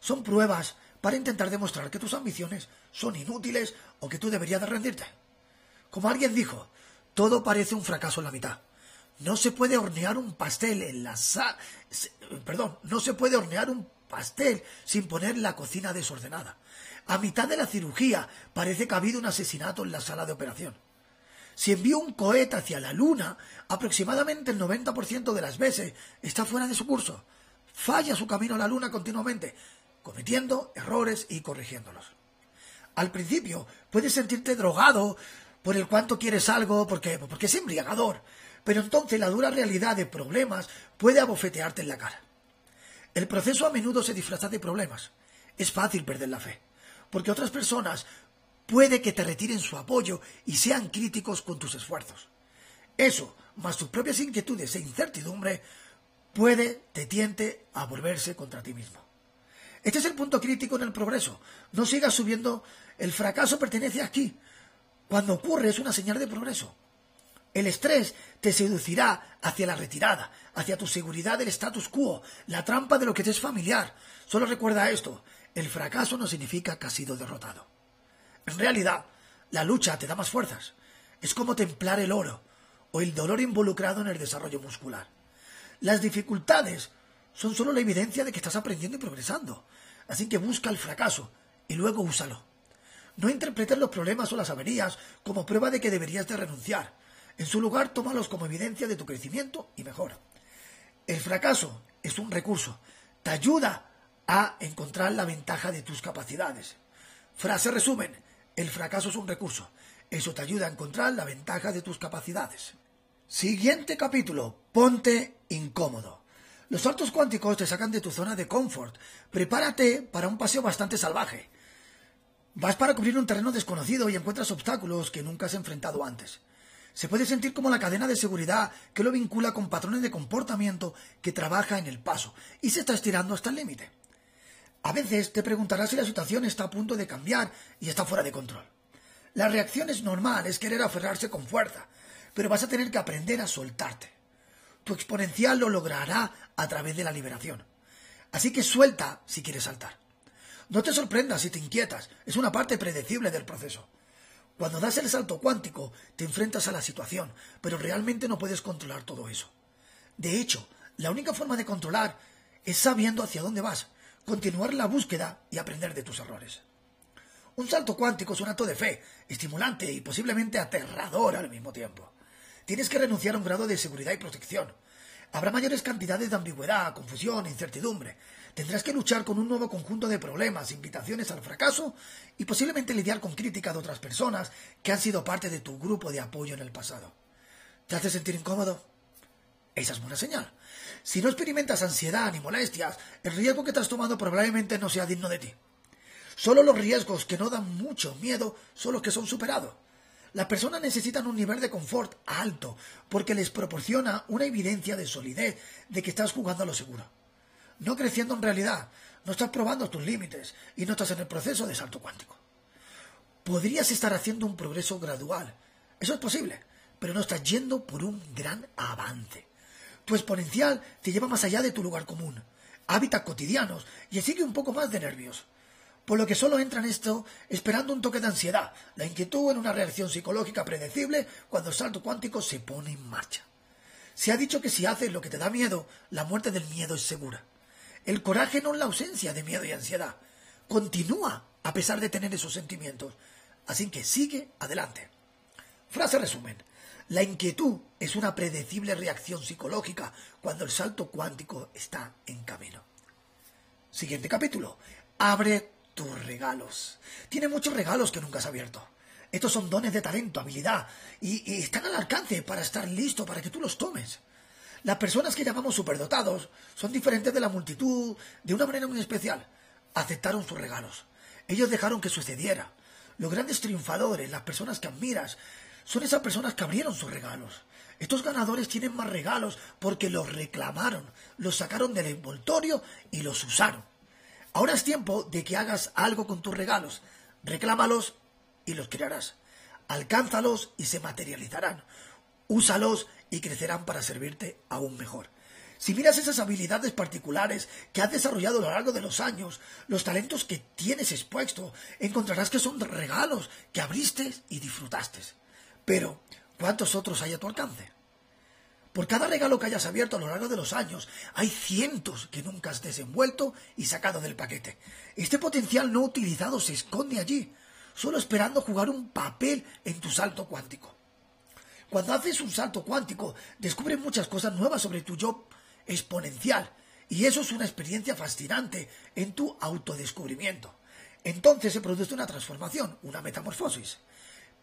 Son pruebas para intentar demostrar que tus ambiciones son inútiles o que tú deberías de rendirte. Como alguien dijo, todo parece un fracaso en la mitad. No se puede hornear un pastel en la sala. Perdón, no se puede hornear un pastel sin poner la cocina desordenada. A mitad de la cirugía parece que ha habido un asesinato en la sala de operación. Si envío un cohete hacia la Luna, aproximadamente el 90% de las veces está fuera de su curso. Falla su camino a la Luna continuamente, cometiendo errores y corrigiéndolos. Al principio puedes sentirte drogado por el cuanto quieres algo, porque, porque es embriagador, pero entonces la dura realidad de problemas puede abofetearte en la cara. El proceso a menudo se disfraza de problemas. Es fácil perder la fe porque otras personas puede que te retiren su apoyo y sean críticos con tus esfuerzos. Eso, más tus propias inquietudes e incertidumbre, puede te tiente a volverse contra ti mismo. Este es el punto crítico en el progreso. No sigas subiendo. El fracaso pertenece aquí. Cuando ocurre es una señal de progreso. El estrés te seducirá hacia la retirada, hacia tu seguridad del status quo, la trampa de lo que te es familiar. Solo recuerda esto, el fracaso no significa que has sido derrotado. En realidad, la lucha te da más fuerzas. Es como templar el oro o el dolor involucrado en el desarrollo muscular. Las dificultades son solo la evidencia de que estás aprendiendo y progresando. Así que busca el fracaso y luego úsalo. No interpretes los problemas o las averías como prueba de que deberías de renunciar. En su lugar, tómalos como evidencia de tu crecimiento y mejora. El fracaso es un recurso. Te ayuda a encontrar la ventaja de tus capacidades. Frase resumen, el fracaso es un recurso. Eso te ayuda a encontrar la ventaja de tus capacidades. Siguiente capítulo, ponte incómodo. Los saltos cuánticos te sacan de tu zona de confort. Prepárate para un paseo bastante salvaje. Vas para cubrir un terreno desconocido y encuentras obstáculos que nunca has enfrentado antes. Se puede sentir como la cadena de seguridad que lo vincula con patrones de comportamiento que trabaja en el paso y se está estirando hasta el límite. A veces te preguntarás si la situación está a punto de cambiar y está fuera de control. La reacción es normal, es querer aferrarse con fuerza, pero vas a tener que aprender a soltarte. Tu exponencial lo logrará a través de la liberación. Así que suelta si quieres saltar. No te sorprendas si te inquietas, es una parte predecible del proceso. Cuando das el salto cuántico, te enfrentas a la situación, pero realmente no puedes controlar todo eso. De hecho, la única forma de controlar es sabiendo hacia dónde vas, continuar la búsqueda y aprender de tus errores. Un salto cuántico es un acto de fe, estimulante y posiblemente aterrador al mismo tiempo. Tienes que renunciar a un grado de seguridad y protección. Habrá mayores cantidades de ambigüedad, confusión, incertidumbre. Tendrás que luchar con un nuevo conjunto de problemas, invitaciones al fracaso y posiblemente lidiar con crítica de otras personas que han sido parte de tu grupo de apoyo en el pasado. ¿Te hace sentir incómodo? Esa es buena señal. Si no experimentas ansiedad ni molestias, el riesgo que te has tomado probablemente no sea digno de ti. Solo los riesgos que no dan mucho miedo son los que son superados. Las personas necesitan un nivel de confort alto porque les proporciona una evidencia de solidez de que estás jugando a lo seguro. No creciendo en realidad, no estás probando tus límites y no estás en el proceso de salto cuántico. Podrías estar haciendo un progreso gradual. Eso es posible, pero no estás yendo por un gran avance. Tu exponencial te lleva más allá de tu lugar común, hábitats cotidianos y sigue un poco más de nervios por lo que solo entra en esto esperando un toque de ansiedad, la inquietud en una reacción psicológica predecible cuando el salto cuántico se pone en marcha. Se ha dicho que si haces lo que te da miedo, la muerte del miedo es segura. El coraje no es la ausencia de miedo y ansiedad. Continúa a pesar de tener esos sentimientos. Así que sigue adelante. Frase resumen. La inquietud es una predecible reacción psicológica cuando el salto cuántico está en camino. Siguiente capítulo. Abre tus regalos. Tiene muchos regalos que nunca has abierto. Estos son dones de talento, habilidad, y, están al alcance para estar listo para que tú los tomes. Las personas que llamamos superdotados son diferentes de la multitud de una manera muy especial. Aceptaron sus regalos. Ellos dejaron que sucediera. Los grandes triunfadores, las personas que admiras, son esas personas que abrieron sus regalos. Estos ganadores tienen más regalos porque los reclamaron, los sacaron del envoltorio y los usaron. Ahora es tiempo de que hagas algo con tus regalos. Reclámalos y los crearás. Alcánzalos y se materializarán. Úsalos y crecerán para servirte aún mejor. Si miras esas habilidades particulares que has desarrollado a lo largo de los años, los talentos que tienes expuesto, encontrarás que son regalos que abriste y disfrutaste. Pero, ¿cuántos otros hay a tu alcance? Por cada regalo que hayas abierto a lo largo de los años, hay cientos que nunca has desenvuelto y sacado del paquete. Este potencial no utilizado se esconde allí, solo esperando jugar un papel en tu salto cuántico. Cuando haces un salto cuántico, descubres muchas cosas nuevas sobre tu yo exponencial, y eso es una experiencia fascinante en tu autodescubrimiento. Entonces se produce una transformación, una metamorfosis.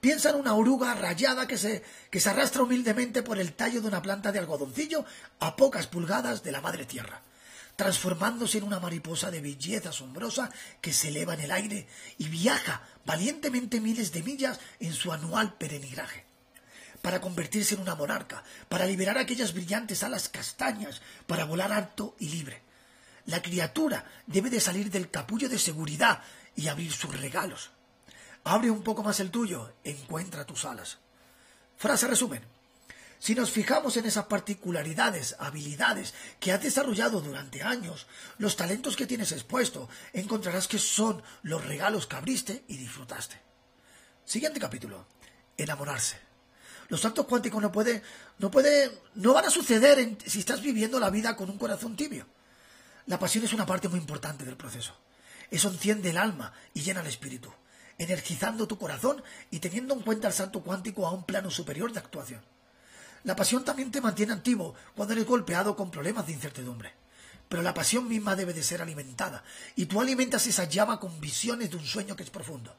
Piensa en una oruga rayada que se, que se arrastra humildemente por el tallo de una planta de algodoncillo a pocas pulgadas de la madre tierra, transformándose en una mariposa de belleza asombrosa que se eleva en el aire y viaja valientemente miles de millas en su anual peregrinaje para convertirse en una monarca, para liberar aquellas brillantes alas castañas, para volar alto y libre. La criatura debe de salir del capullo de seguridad y abrir sus regalos. Abre un poco más el tuyo, encuentra tus alas. Frase resumen. Si nos fijamos en esas particularidades, habilidades que has desarrollado durante años, los talentos que tienes expuesto, encontrarás que son los regalos que abriste y disfrutaste. Siguiente capítulo. Enamorarse. Los saltos cuánticos no puede, no puede, no van a suceder si estás viviendo la vida con un corazón tibio. La pasión es una parte muy importante del proceso. Eso enciende el alma y llena el espíritu energizando tu corazón y teniendo en cuenta el salto cuántico a un plano superior de actuación. La pasión también te mantiene activo cuando eres golpeado con problemas de incertidumbre. Pero la pasión misma debe de ser alimentada, y tú alimentas esa llama con visiones de un sueño que es profundo.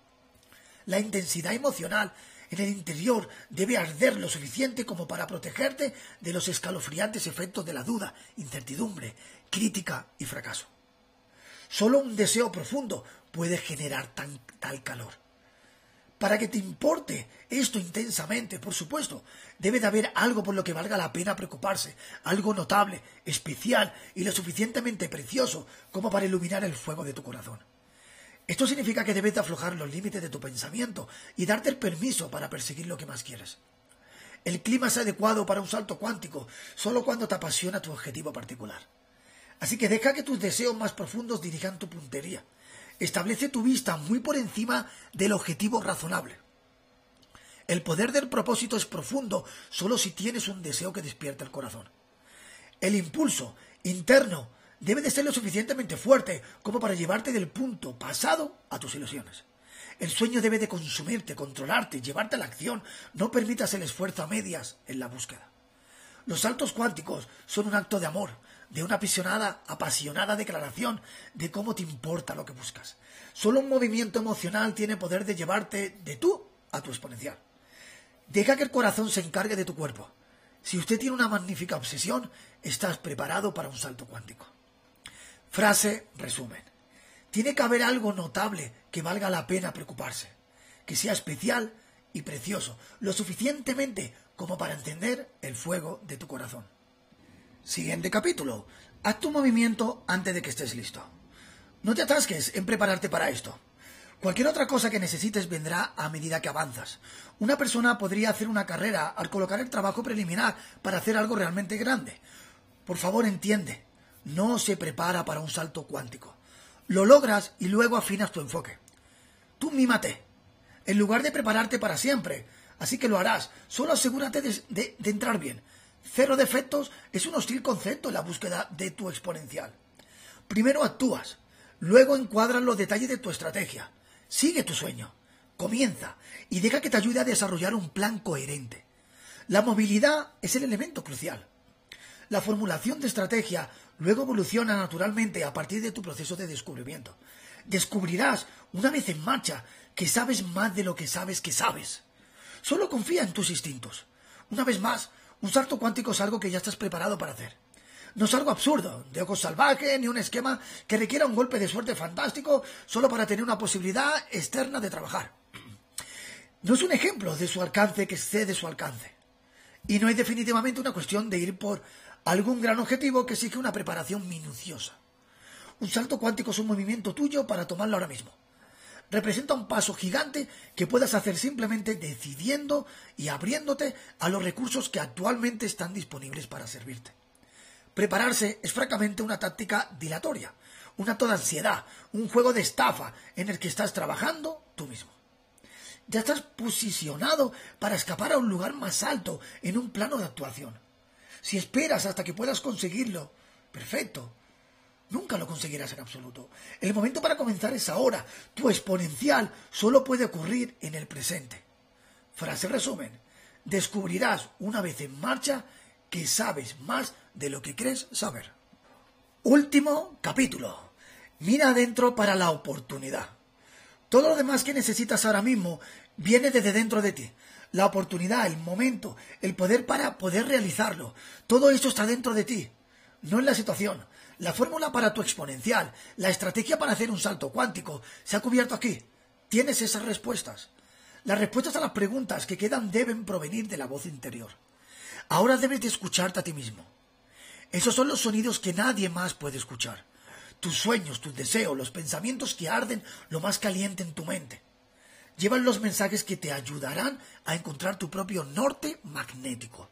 La intensidad emocional en el interior debe arder lo suficiente como para protegerte de los escalofriantes efectos de la duda, incertidumbre, crítica y fracaso. Solo un deseo profundo puede generar tan, tal calor. Para que te importe esto intensamente, por supuesto, debe de haber algo por lo que valga la pena preocuparse, algo notable, especial y lo suficientemente precioso como para iluminar el fuego de tu corazón. Esto significa que debes de aflojar los límites de tu pensamiento y darte el permiso para perseguir lo que más quieres. El clima es adecuado para un salto cuántico solo cuando te apasiona tu objetivo particular. Así que deja que tus deseos más profundos dirijan tu puntería establece tu vista muy por encima del objetivo razonable. El poder del propósito es profundo solo si tienes un deseo que despierta el corazón. El impulso interno debe de ser lo suficientemente fuerte como para llevarte del punto pasado a tus ilusiones. El sueño debe de consumirte, controlarte, llevarte a la acción. No permitas el esfuerzo a medias en la búsqueda. Los saltos cuánticos son un acto de amor, de una apasionada, apasionada declaración de cómo te importa lo que buscas. Solo un movimiento emocional tiene poder de llevarte de tú a tu exponencial. Deja que el corazón se encargue de tu cuerpo. Si usted tiene una magnífica obsesión, estás preparado para un salto cuántico. Frase resumen. Tiene que haber algo notable que valga la pena preocuparse, que sea especial y precioso, lo suficientemente como para encender el fuego de tu corazón. Siguiente capítulo. Haz tu movimiento antes de que estés listo. No te atasques en prepararte para esto. Cualquier otra cosa que necesites vendrá a medida que avanzas. Una persona podría hacer una carrera al colocar el trabajo preliminar para hacer algo realmente grande. Por favor, entiende, no se prepara para un salto cuántico. Lo logras y luego afinas tu enfoque. Tú mímate, en lugar de prepararte para siempre. Así que lo harás. Solo asegúrate de, de entrar bien. Cero defectos es un hostil concepto en la búsqueda de tu exponencial. Primero actúas, luego encuadras los detalles de tu estrategia. Sigue tu sueño, comienza y deja que te ayude a desarrollar un plan coherente. La movilidad es el elemento crucial. La formulación de estrategia luego evoluciona naturalmente a partir de tu proceso de descubrimiento. Descubrirás, una vez en marcha, que sabes más de lo que sabes que sabes. Solo confía en tus instintos. Una vez más, un salto cuántico es algo que ya estás preparado para hacer. No es algo absurdo, de ojos salvajes, ni un esquema que requiera un golpe de suerte fantástico solo para tener una posibilidad externa de trabajar. No es un ejemplo de su alcance que excede su alcance. Y no es definitivamente una cuestión de ir por algún gran objetivo que exige una preparación minuciosa. Un salto cuántico es un movimiento tuyo para tomarlo ahora mismo representa un paso gigante que puedas hacer simplemente decidiendo y abriéndote a los recursos que actualmente están disponibles para servirte. Prepararse es francamente una táctica dilatoria, una toda ansiedad, un juego de estafa en el que estás trabajando tú mismo. Ya estás posicionado para escapar a un lugar más alto en un plano de actuación. Si esperas hasta que puedas conseguirlo, perfecto, Nunca lo conseguirás en absoluto. El momento para comenzar es ahora. Tu exponencial solo puede ocurrir en el presente. Frase resumen. Descubrirás una vez en marcha que sabes más de lo que crees saber. Último capítulo. Mira adentro para la oportunidad. Todo lo demás que necesitas ahora mismo viene desde dentro de ti. La oportunidad, el momento, el poder para poder realizarlo. Todo esto está dentro de ti, no en la situación. La fórmula para tu exponencial, la estrategia para hacer un salto cuántico, se ha cubierto aquí. Tienes esas respuestas. Las respuestas a las preguntas que quedan deben provenir de la voz interior. Ahora debes de escucharte a ti mismo. Esos son los sonidos que nadie más puede escuchar. Tus sueños, tus deseos, los pensamientos que arden lo más caliente en tu mente. Llevan los mensajes que te ayudarán a encontrar tu propio norte magnético.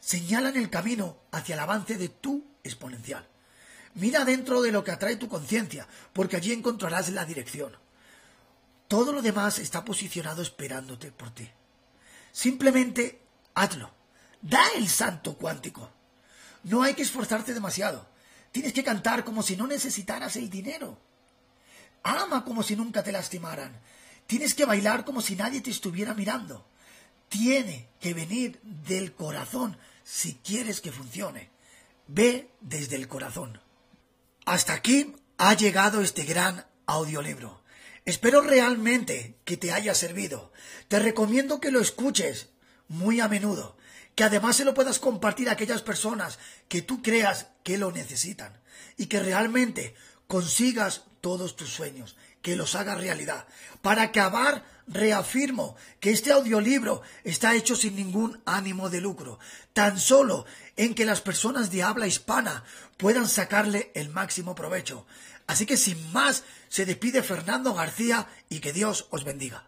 Señalan el camino hacia el avance de tu exponencial. Mira dentro de lo que atrae tu conciencia, porque allí encontrarás la dirección. Todo lo demás está posicionado esperándote por ti. Simplemente hazlo. Da el santo cuántico. No hay que esforzarte demasiado. Tienes que cantar como si no necesitaras el dinero. Ama como si nunca te lastimaran. Tienes que bailar como si nadie te estuviera mirando. Tiene que venir del corazón si quieres que funcione. Ve desde el corazón. Hasta aquí ha llegado este gran audiolibro. Espero realmente que te haya servido. Te recomiendo que lo escuches muy a menudo, que además se lo puedas compartir a aquellas personas que tú creas que lo necesitan y que realmente consigas todos tus sueños, que los hagas realidad. Para acabar, reafirmo que este audiolibro está hecho sin ningún ánimo de lucro, tan solo en que las personas de habla hispana puedan sacarle el máximo provecho. Así que sin más, se despide Fernando García y que Dios os bendiga.